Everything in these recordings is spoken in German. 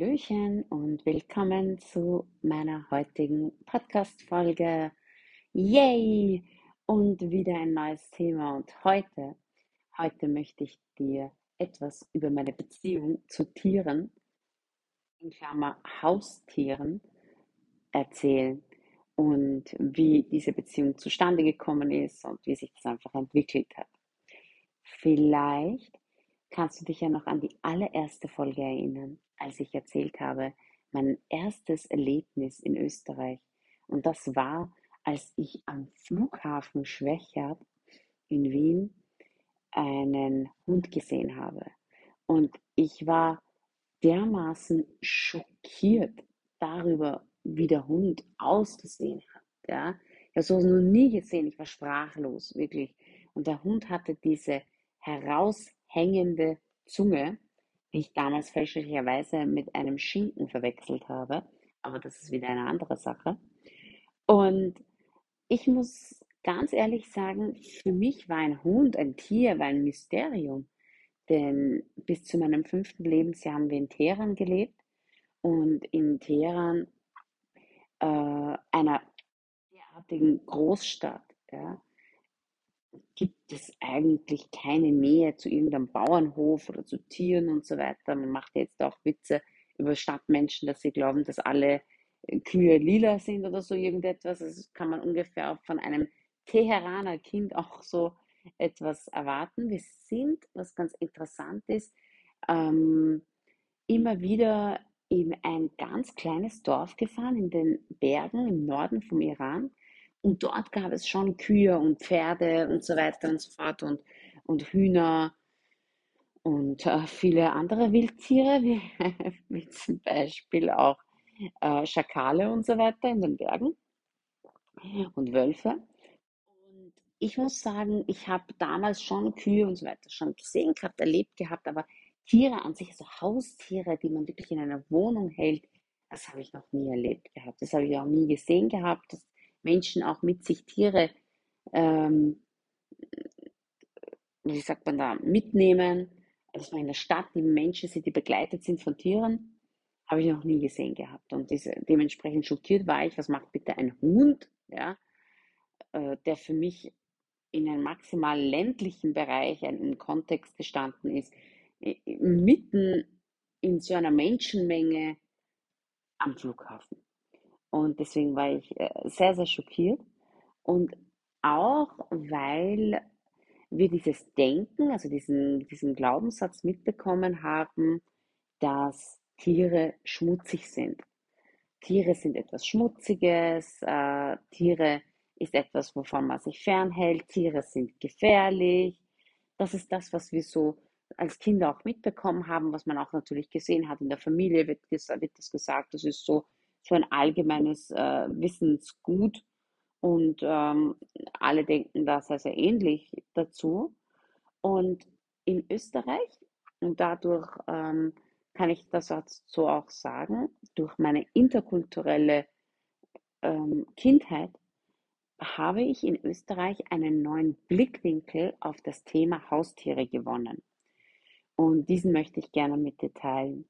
Hallöchen und willkommen zu meiner heutigen Podcast-Folge. Yay! Und wieder ein neues Thema. Und heute, heute möchte ich dir etwas über meine Beziehung zu Tieren, in Klammer Haustieren, erzählen und wie diese Beziehung zustande gekommen ist und wie sich das einfach entwickelt hat. Vielleicht kannst du dich ja noch an die allererste Folge erinnern, als ich erzählt habe, mein erstes Erlebnis in Österreich. Und das war, als ich am Flughafen Schwächert in Wien einen Hund gesehen habe. Und ich war dermaßen schockiert darüber, wie der Hund ausgesehen hat. Ja? Ich habe sowas noch nie gesehen. Ich war sprachlos, wirklich. Und der Hund hatte diese heraushängende Zunge, ich damals fälschlicherweise mit einem Schinken verwechselt habe. Aber das ist wieder eine andere Sache. Und ich muss ganz ehrlich sagen, für mich war ein Hund, ein Tier, war ein Mysterium. Denn bis zu meinem fünften Lebensjahr haben wir in Teheran gelebt. Und in Teheran äh, einer derartigen Großstadt ja, gibt es eigentlich keine Nähe zu irgendeinem Bauernhof oder zu Tieren und so weiter. Man macht jetzt auch Witze über Stadtmenschen, dass sie glauben, dass alle Kühe lila sind oder so irgendetwas. Das kann man ungefähr auch von einem Teheraner Kind auch so etwas erwarten. Wir sind, was ganz interessant ist, ähm, immer wieder in ein ganz kleines Dorf gefahren in den Bergen im Norden vom Iran. Und dort gab es schon Kühe und Pferde und so weiter und so fort und, und Hühner und äh, viele andere Wildtiere, wie, wie zum Beispiel auch äh, Schakale und so weiter in den Bergen und Wölfe. Und ich muss sagen, ich habe damals schon Kühe und so weiter schon gesehen gehabt, erlebt gehabt, aber Tiere an sich, also Haustiere, die man wirklich in einer Wohnung hält, das habe ich noch nie erlebt gehabt. Das habe ich auch nie gesehen gehabt, dass Menschen auch mit sich Tiere, ähm, wie sagt man da, mitnehmen. Man in der Stadt die Menschen sind, die begleitet sind von Tieren, habe ich noch nie gesehen gehabt. Und diese, dementsprechend schockiert war ich, was macht bitte ein Hund, ja, äh, der für mich in einem maximal ländlichen Bereich, einem Kontext gestanden ist, mitten in so einer Menschenmenge am Flughafen. Und deswegen war ich äh, sehr, sehr schockiert. Und auch weil wir dieses Denken, also diesen, diesen Glaubenssatz mitbekommen haben, dass Tiere schmutzig sind. Tiere sind etwas Schmutziges, äh, Tiere ist etwas, wovon man sich fernhält, Tiere sind gefährlich. Das ist das, was wir so als Kinder auch mitbekommen haben, was man auch natürlich gesehen hat in der Familie, wird, wird das gesagt, das ist so, so ein allgemeines äh, Wissensgut und ähm, alle denken da sehr, sehr ähnlich dazu. Und in Österreich, und dadurch ähm, kann ich das so auch sagen, durch meine interkulturelle ähm, Kindheit habe ich in Österreich einen neuen Blickwinkel auf das Thema Haustiere gewonnen. Und diesen möchte ich gerne mit dir teilen.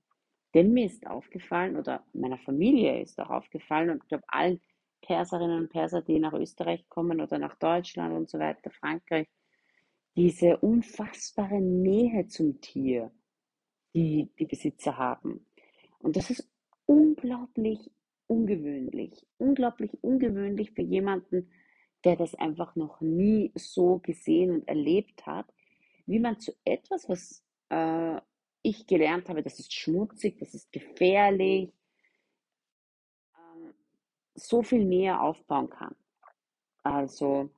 Denn mir ist aufgefallen, oder meiner Familie ist auch aufgefallen, und ich glaube allen Perserinnen und Perser, die nach Österreich kommen oder nach Deutschland und so weiter, Frankreich, diese unfassbare Nähe zum Tier, die die Besitzer haben. Und das ist unglaublich ungewöhnlich. Unglaublich ungewöhnlich für jemanden, der das einfach noch nie so gesehen und erlebt hat, wie man zu etwas, was äh, ich gelernt habe, das ist schmutzig, das ist gefährlich, ähm, so viel näher aufbauen kann. Also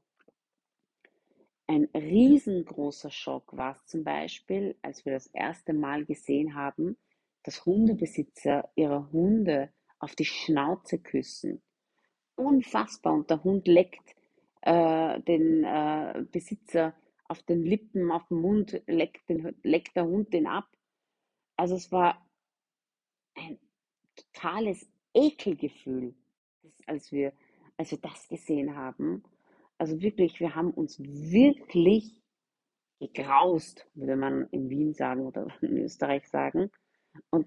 ein riesengroßer Schock war es zum Beispiel, als wir das erste Mal gesehen haben, dass Hundebesitzer ihre Hunde auf die Schnauze küssen. unfassbar. Und der Hund leckt äh, den äh, Besitzer auf den Lippen, auf den Mund, leckt, den, leckt der Hund den ab. Also es war ein totales Ekelgefühl, als wir, als wir das gesehen haben. Also wirklich, wir haben uns wirklich gegraust, würde man in Wien sagen oder in Österreich sagen. Und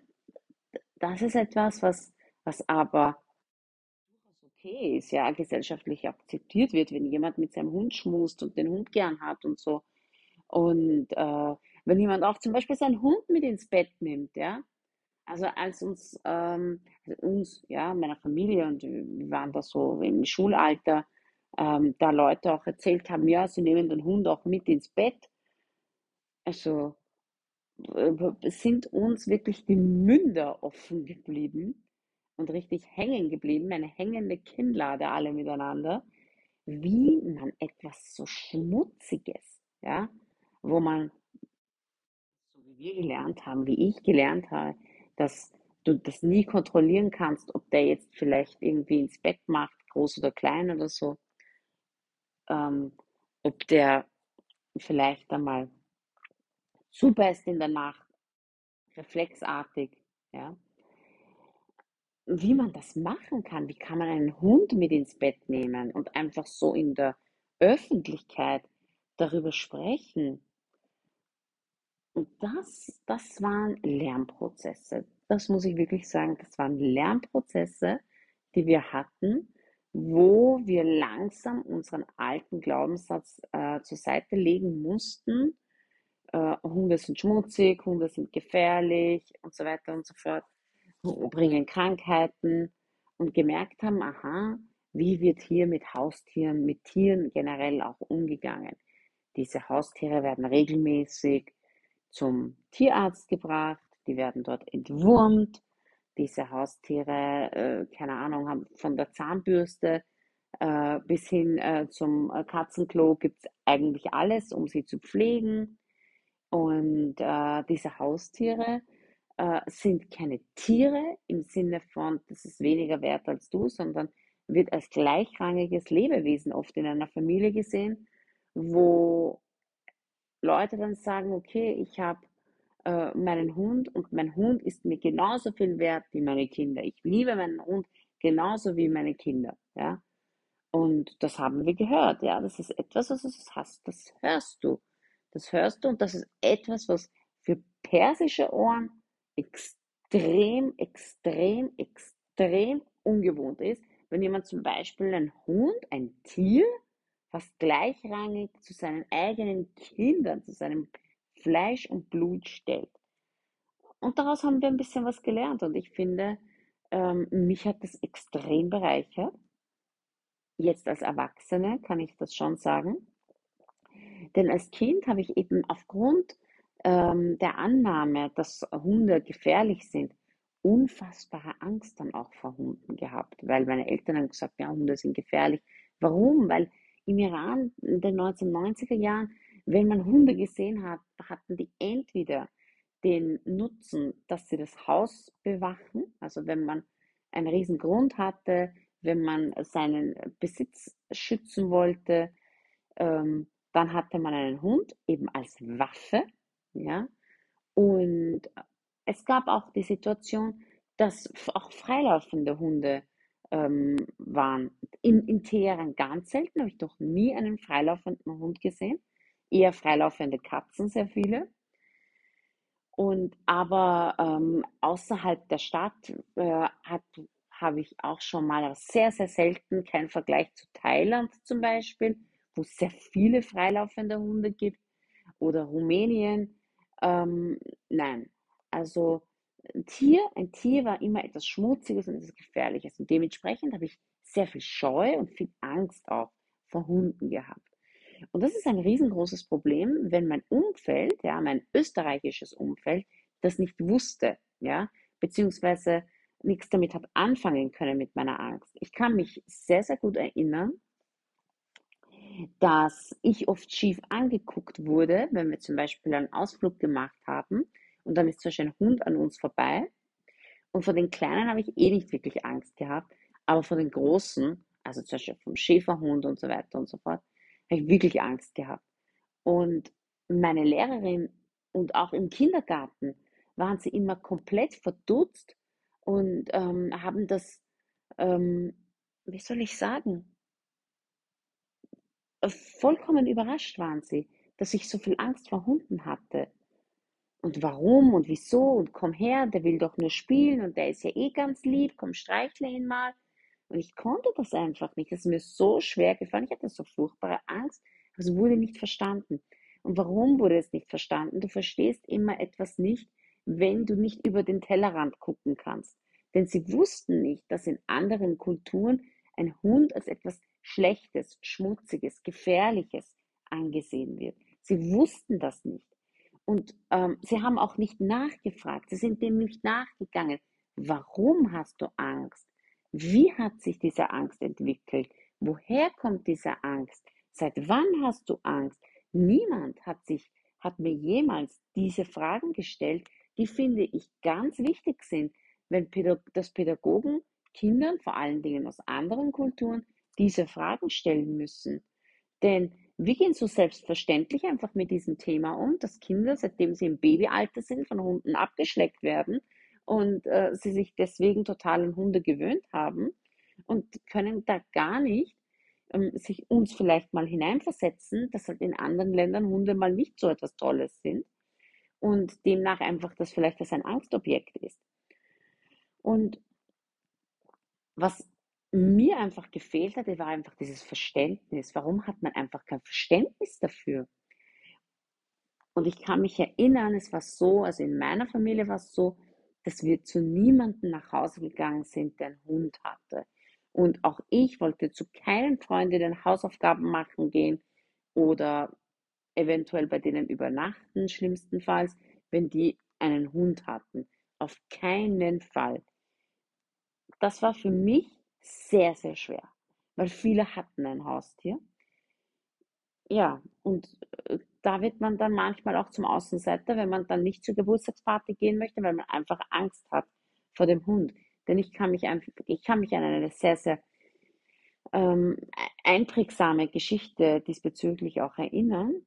das ist etwas, was, was aber okay ist, ja, gesellschaftlich akzeptiert wird, wenn jemand mit seinem Hund schmust und den Hund gern hat und so. Und äh, wenn jemand auch zum Beispiel seinen Hund mit ins Bett nimmt, ja. Also als uns, ähm, uns, ja, meiner Familie und wir waren da so im Schulalter, ähm, da Leute auch erzählt haben, ja, sie nehmen den Hund auch mit ins Bett. Also äh, sind uns wirklich die Münder offen geblieben und richtig hängen geblieben, eine hängende Kinnlade alle miteinander, wie man etwas so Schmutziges, ja, wo man, wie wir gelernt haben, wie ich gelernt habe, dass du das nie kontrollieren kannst, ob der jetzt vielleicht irgendwie ins Bett macht, groß oder klein oder so, ähm, ob der vielleicht einmal zubeißt in der Nacht, reflexartig, ja. Wie man das machen kann, wie kann man einen Hund mit ins Bett nehmen und einfach so in der Öffentlichkeit darüber sprechen. Und das, das waren Lernprozesse. Das muss ich wirklich sagen, das waren Lernprozesse, die wir hatten, wo wir langsam unseren alten Glaubenssatz äh, zur Seite legen mussten. Äh, Hunde sind schmutzig, Hunde sind gefährlich und so weiter und so fort, bringen Krankheiten und gemerkt haben, aha, wie wird hier mit Haustieren, mit Tieren generell auch umgegangen. Diese Haustiere werden regelmäßig zum Tierarzt gebracht, die werden dort entwurmt. Diese Haustiere, äh, keine Ahnung, haben von der Zahnbürste äh, bis hin äh, zum äh, Katzenklo gibt es eigentlich alles, um sie zu pflegen. Und äh, diese Haustiere äh, sind keine Tiere im Sinne von, das ist weniger wert als du, sondern wird als gleichrangiges Lebewesen oft in einer Familie gesehen, wo Leute dann sagen, okay, ich habe äh, meinen Hund und mein Hund ist mir genauso viel wert wie meine Kinder. Ich liebe meinen Hund genauso wie meine Kinder, ja. Und das haben wir gehört, ja. Das ist etwas, was du hast, das hörst du. Das hörst du und das ist etwas, was für persische Ohren extrem, extrem, extrem ungewohnt ist. Wenn jemand zum Beispiel ein Hund, ein Tier, fast gleichrangig zu seinen eigenen Kindern, zu seinem Fleisch und Blut stellt. Und daraus haben wir ein bisschen was gelernt und ich finde, ähm, mich hat das extrem bereichert. Jetzt als Erwachsene kann ich das schon sagen. Denn als Kind habe ich eben aufgrund ähm, der Annahme, dass Hunde gefährlich sind, unfassbare Angst dann auch vor Hunden gehabt, weil meine Eltern haben gesagt, ja, Hunde sind gefährlich. Warum? Weil im Iran in den 1990er Jahren wenn man Hunde gesehen hat, hatten die entweder den Nutzen, dass sie das Haus bewachen, also wenn man einen riesen Grund hatte, wenn man seinen Besitz schützen wollte, ähm, dann hatte man einen Hund eben als Waffe, ja. Und es gab auch die Situation, dass auch freilaufende Hunde ähm, waren. In, in Teheran ganz selten, habe ich doch nie einen freilaufenden Hund gesehen eher freilaufende Katzen, sehr viele. Und aber ähm, außerhalb der Stadt äh, habe ich auch schon mal, sehr, sehr selten, kein Vergleich zu Thailand zum Beispiel, wo es sehr viele freilaufende Hunde gibt, oder Rumänien. Ähm, nein, also ein Tier, ein Tier war immer etwas Schmutziges und etwas Gefährliches. Und dementsprechend habe ich sehr viel Scheu und viel Angst auch vor Hunden gehabt. Und das ist ein riesengroßes Problem, wenn mein Umfeld, ja, mein österreichisches Umfeld, das nicht wusste, ja, beziehungsweise nichts damit hat anfangen können mit meiner Angst. Ich kann mich sehr, sehr gut erinnern, dass ich oft schief angeguckt wurde, wenn wir zum Beispiel einen Ausflug gemacht haben und dann ist zum Beispiel ein Hund an uns vorbei. Und vor den Kleinen habe ich eh nicht wirklich Angst gehabt, aber vor den Großen also zum Beispiel vom Schäferhund und so weiter und so fort, habe ich wirklich Angst gehabt. Und meine Lehrerin und auch im Kindergarten waren sie immer komplett verdutzt und ähm, haben das, ähm, wie soll ich sagen, vollkommen überrascht waren sie, dass ich so viel Angst vor Hunden hatte. Und warum und wieso und komm her, der will doch nur spielen und der ist ja eh ganz lieb, komm streichle ihn mal. Und ich konnte das einfach nicht. Es ist mir so schwer gefallen. Ich hatte so furchtbare Angst. Es wurde nicht verstanden. Und warum wurde es nicht verstanden? Du verstehst immer etwas nicht, wenn du nicht über den Tellerrand gucken kannst. Denn sie wussten nicht, dass in anderen Kulturen ein Hund als etwas Schlechtes, Schmutziges, Gefährliches angesehen wird. Sie wussten das nicht. Und ähm, sie haben auch nicht nachgefragt. Sie sind dem nicht nachgegangen. Warum hast du Angst? Wie hat sich diese Angst entwickelt? Woher kommt diese Angst? Seit wann hast du Angst? Niemand hat sich, hat mir jemals diese Fragen gestellt, die finde ich ganz wichtig sind, wenn das Pädagogen Kindern, vor allen Dingen aus anderen Kulturen, diese Fragen stellen müssen. Denn wir gehen so selbstverständlich einfach mit diesem Thema um, dass Kinder, seitdem sie im Babyalter sind, von Hunden abgeschleckt werden und äh, sie sich deswegen total an Hunde gewöhnt haben und können da gar nicht ähm, sich uns vielleicht mal hineinversetzen, dass halt in anderen Ländern Hunde mal nicht so etwas Tolles sind und demnach einfach das vielleicht als ein Angstobjekt ist. Und was mir einfach gefehlt hat, war einfach dieses Verständnis. Warum hat man einfach kein Verständnis dafür? Und ich kann mich erinnern, es war so, also in meiner Familie war es so, dass wir zu niemandem nach Hause gegangen sind, der einen Hund hatte. Und auch ich wollte zu keinen Freundinnen Hausaufgaben machen gehen oder eventuell bei denen übernachten, schlimmstenfalls, wenn die einen Hund hatten. Auf keinen Fall. Das war für mich sehr, sehr schwer, weil viele hatten ein Haustier. Ja, und äh, da wird man dann manchmal auch zum Außenseiter, wenn man dann nicht zur Geburtstagsparty gehen möchte, weil man einfach Angst hat vor dem Hund. Denn ich kann mich einfach, ich kann mich an eine sehr, sehr ähm, einprägsame Geschichte diesbezüglich auch erinnern.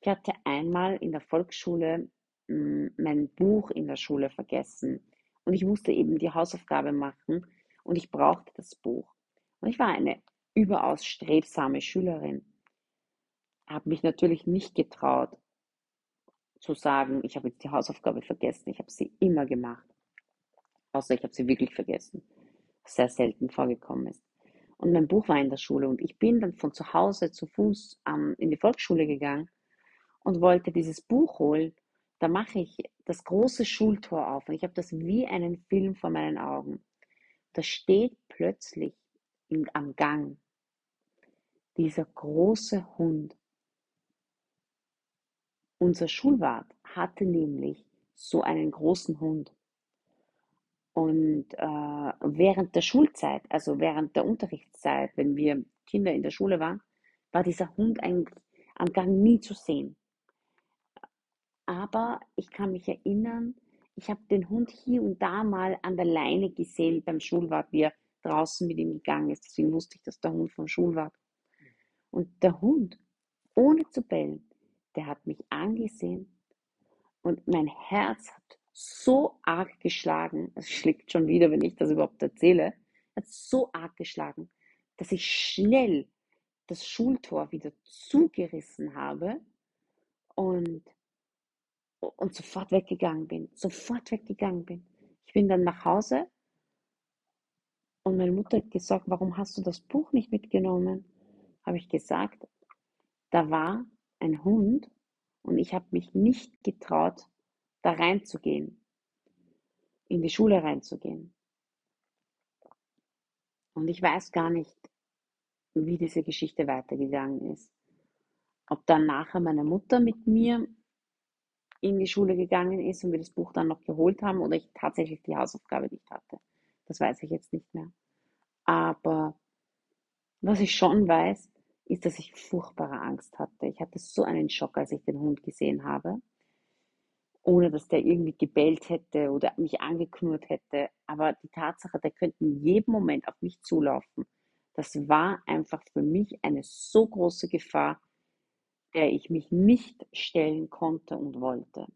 Ich hatte einmal in der Volksschule mh, hm, mein Buch in der Schule vergessen und ich musste eben die Hausaufgabe machen und ich brauchte das Buch. Und ich war eine überaus strebsame Schülerin habe mich natürlich nicht getraut zu sagen, ich habe jetzt die Hausaufgabe vergessen. Ich habe sie immer gemacht. Außer ich habe sie wirklich vergessen. Was sehr selten vorgekommen ist. Und mein Buch war in der Schule und ich bin dann von zu Hause zu Fuß ähm, in die Volksschule gegangen und wollte dieses Buch holen. Da mache ich das große Schultor auf und ich habe das wie einen Film vor meinen Augen. Da steht plötzlich im, am Gang dieser große Hund unser Schulwart hatte nämlich so einen großen Hund. Und äh, während der Schulzeit, also während der Unterrichtszeit, wenn wir Kinder in der Schule waren, war dieser Hund eigentlich am Gang nie zu sehen. Aber ich kann mich erinnern, ich habe den Hund hier und da mal an der Leine gesehen beim Schulwart, wie er draußen mit ihm gegangen ist. Deswegen wusste ich, dass der Hund vom Schulwart. Und der Hund, ohne zu bellen, der hat mich angesehen und mein Herz hat so arg geschlagen, es schlägt schon wieder, wenn ich das überhaupt erzähle, hat so arg geschlagen, dass ich schnell das Schultor wieder zugerissen habe und, und sofort weggegangen bin, sofort weggegangen bin. Ich bin dann nach Hause und meine Mutter hat gesagt, warum hast du das Buch nicht mitgenommen? Habe ich gesagt, da war ein Hund und ich habe mich nicht getraut, da reinzugehen, in die Schule reinzugehen. Und ich weiß gar nicht, wie diese Geschichte weitergegangen ist. Ob dann nachher meine Mutter mit mir in die Schule gegangen ist und wir das Buch dann noch geholt haben oder ich tatsächlich die Hausaufgabe nicht hatte. Das weiß ich jetzt nicht mehr. Aber was ich schon weiß, ist, dass ich furchtbare Angst hatte. Ich hatte so einen Schock, als ich den Hund gesehen habe, ohne dass der irgendwie gebellt hätte oder mich angeknurrt hätte. Aber die Tatsache, der könnte in jedem Moment auf mich zulaufen, Das war einfach für mich eine so große Gefahr, der ich mich nicht stellen konnte und wollte.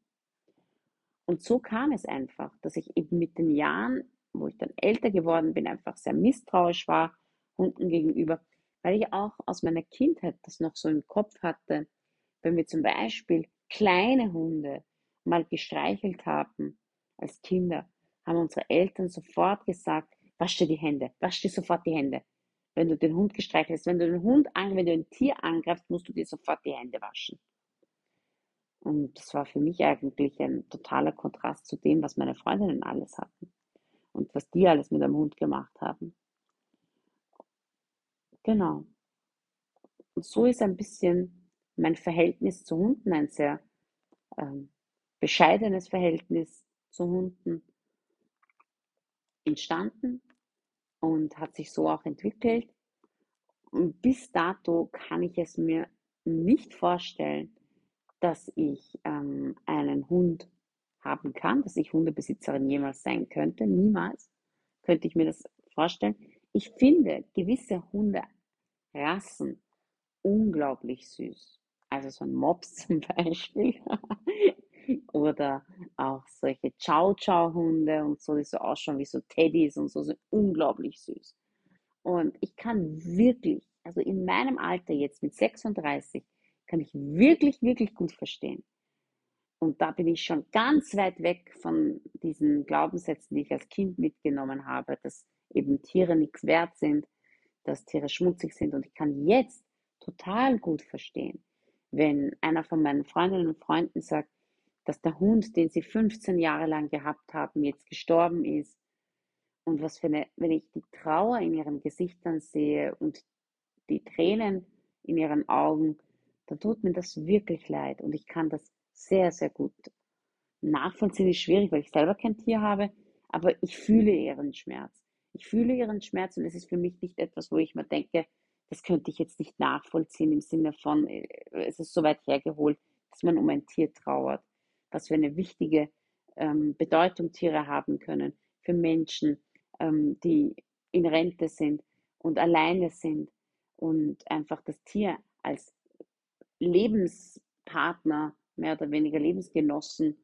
Und so kam es einfach, dass ich eben mit den Jahren, wo ich dann älter geworden bin, einfach sehr misstrauisch war Hunden gegenüber, weil ich auch aus meiner Kindheit das noch so im Kopf hatte, wenn wir zum Beispiel kleine Hunde mal gestreichelt haben als Kinder, haben unsere Eltern sofort gesagt, wasch dir die Hände, wasch dir sofort die Hände. Wenn du den Hund gestreichelt hast, wenn du den Hund an, wenn du ein Tier angreifst, musst du dir sofort die Hände waschen. Und das war für mich eigentlich ein totaler Kontrast zu dem, was meine Freundinnen alles hatten und was die alles mit einem Hund gemacht haben. Genau. Und so ist ein bisschen mein Verhältnis zu Hunden ein sehr ähm, bescheidenes Verhältnis zu Hunden entstanden und hat sich so auch entwickelt. Und bis dato kann ich es mir nicht vorstellen, dass ich ähm, einen Hund haben kann, dass ich Hundebesitzerin jemals sein könnte. Niemals könnte ich mir das vorstellen. Ich finde gewisse Hunderassen unglaublich süß. Also so ein Mops zum Beispiel. Oder auch solche Chow-Chow-Hunde und so, die so ausschauen wie so Teddys und so, sind unglaublich süß. Und ich kann wirklich, also in meinem Alter jetzt mit 36, kann ich wirklich, wirklich gut verstehen. Und da bin ich schon ganz weit weg von diesen Glaubenssätzen, die ich als Kind mitgenommen habe, dass eben Tiere nichts wert sind, dass Tiere schmutzig sind. Und ich kann jetzt total gut verstehen, wenn einer von meinen Freundinnen und Freunden sagt, dass der Hund, den sie 15 Jahre lang gehabt haben, jetzt gestorben ist. Und was für eine, wenn ich die Trauer in ihren Gesichtern sehe und die Tränen in ihren Augen, dann tut mir das wirklich leid. Und ich kann das sehr, sehr gut nachvollziehen. Ist schwierig, weil ich selber kein Tier habe, aber ich fühle ihren Schmerz. Ich fühle ihren Schmerz und es ist für mich nicht etwas, wo ich mir denke, das könnte ich jetzt nicht nachvollziehen im Sinne von, äh, es ist so weit hergeholt, dass man um ein Tier trauert was für eine wichtige ähm, Bedeutung Tiere haben können für Menschen, ähm, die in Rente sind und alleine sind und einfach das Tier als Lebenspartner, mehr oder weniger Lebensgenossen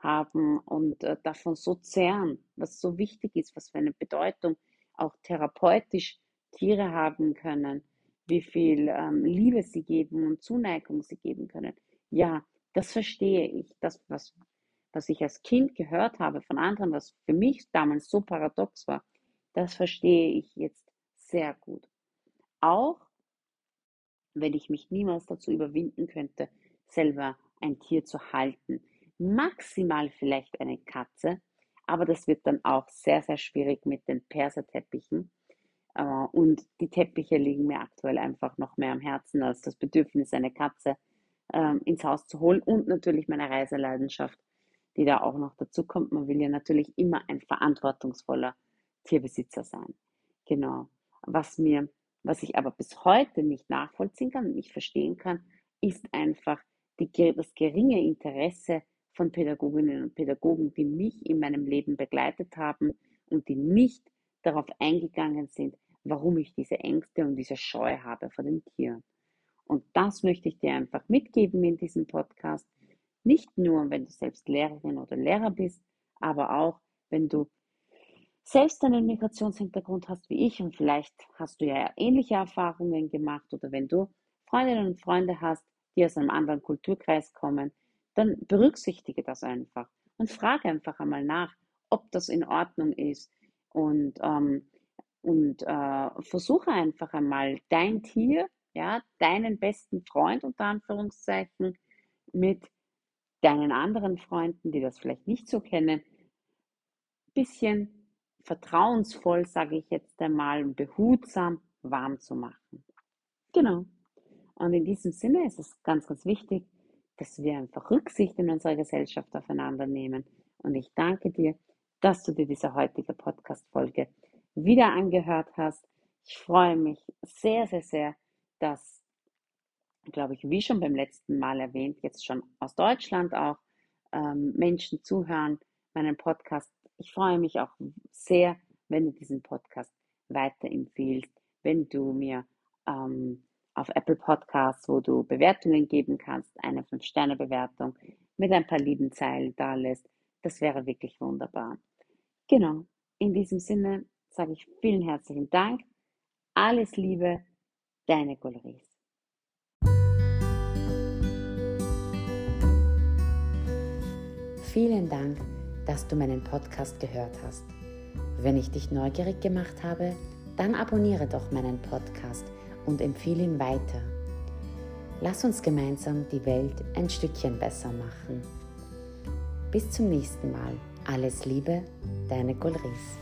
haben und äh, davon so zehren, was so wichtig ist, was für eine Bedeutung auch therapeutisch Tiere haben können, wie viel ähm, Liebe sie geben und Zuneigung sie geben können. Ja, das verstehe ich. Das, was, was ich als Kind gehört habe von anderen, was für mich damals so paradox war, das verstehe ich jetzt sehr gut. Auch wenn ich mich niemals dazu überwinden könnte, selber ein Tier zu halten. Maximal vielleicht eine Katze, aber das wird dann auch sehr, sehr schwierig mit den Perserteppichen. Äh, und die Teppiche liegen mir aktuell einfach noch mehr am Herzen als das Bedürfnis, eine Katze ähm, ins Haus zu holen und natürlich meine Reiseleidenschaft, die da auch noch dazu kommt. Man will ja natürlich immer ein verantwortungsvoller Tierbesitzer sein. Genau. Was mir, was ich aber bis heute nicht nachvollziehen kann und nicht verstehen kann, ist einfach die, das geringe Interesse von Pädagoginnen und Pädagogen, die mich in meinem Leben begleitet haben und die nicht darauf eingegangen sind, warum ich diese Ängste und diese Scheu habe vor den Tieren. Und das möchte ich dir einfach mitgeben in diesem Podcast. Nicht nur, wenn du selbst Lehrerin oder Lehrer bist, aber auch, wenn du selbst einen Migrationshintergrund hast wie ich und vielleicht hast du ja ähnliche Erfahrungen gemacht oder wenn du Freundinnen und Freunde hast, die aus einem anderen Kulturkreis kommen, dann berücksichtige das einfach und frage einfach einmal nach, ob das in Ordnung ist und, ähm, und äh, versuche einfach einmal dein Tier ja, deinen besten Freund unter Anführungszeichen mit deinen anderen Freunden, die das vielleicht nicht so kennen, bisschen vertrauensvoll, sage ich jetzt einmal, behutsam warm zu machen. Genau. Und in diesem Sinne ist es ganz, ganz wichtig, dass wir einfach Rücksicht in unserer Gesellschaft aufeinander nehmen. Und ich danke dir, dass du dir diese heutige Podcast-Folge wieder angehört hast. Ich freue mich sehr, sehr, sehr, dass, glaube ich, wie schon beim letzten Mal erwähnt, jetzt schon aus Deutschland auch ähm, Menschen zuhören, meinen Podcast. Ich freue mich auch sehr, wenn du diesen Podcast weiterempfiehlst, wenn du mir ähm, auf Apple Podcasts, wo du Bewertungen geben kannst, eine 5-Sterne-Bewertung mit ein paar lieben Zeilen da lässt. Das wäre wirklich wunderbar. Genau, in diesem Sinne sage ich vielen herzlichen Dank. Alles Liebe, deine Gulris. Vielen Dank, dass du meinen Podcast gehört hast. Wenn ich dich neugierig gemacht habe, dann abonniere doch meinen Podcast und empfehle ihn weiter. Lass uns gemeinsam die Welt ein Stückchen besser machen. Bis zum nächsten Mal. Alles Liebe, deine Gulris.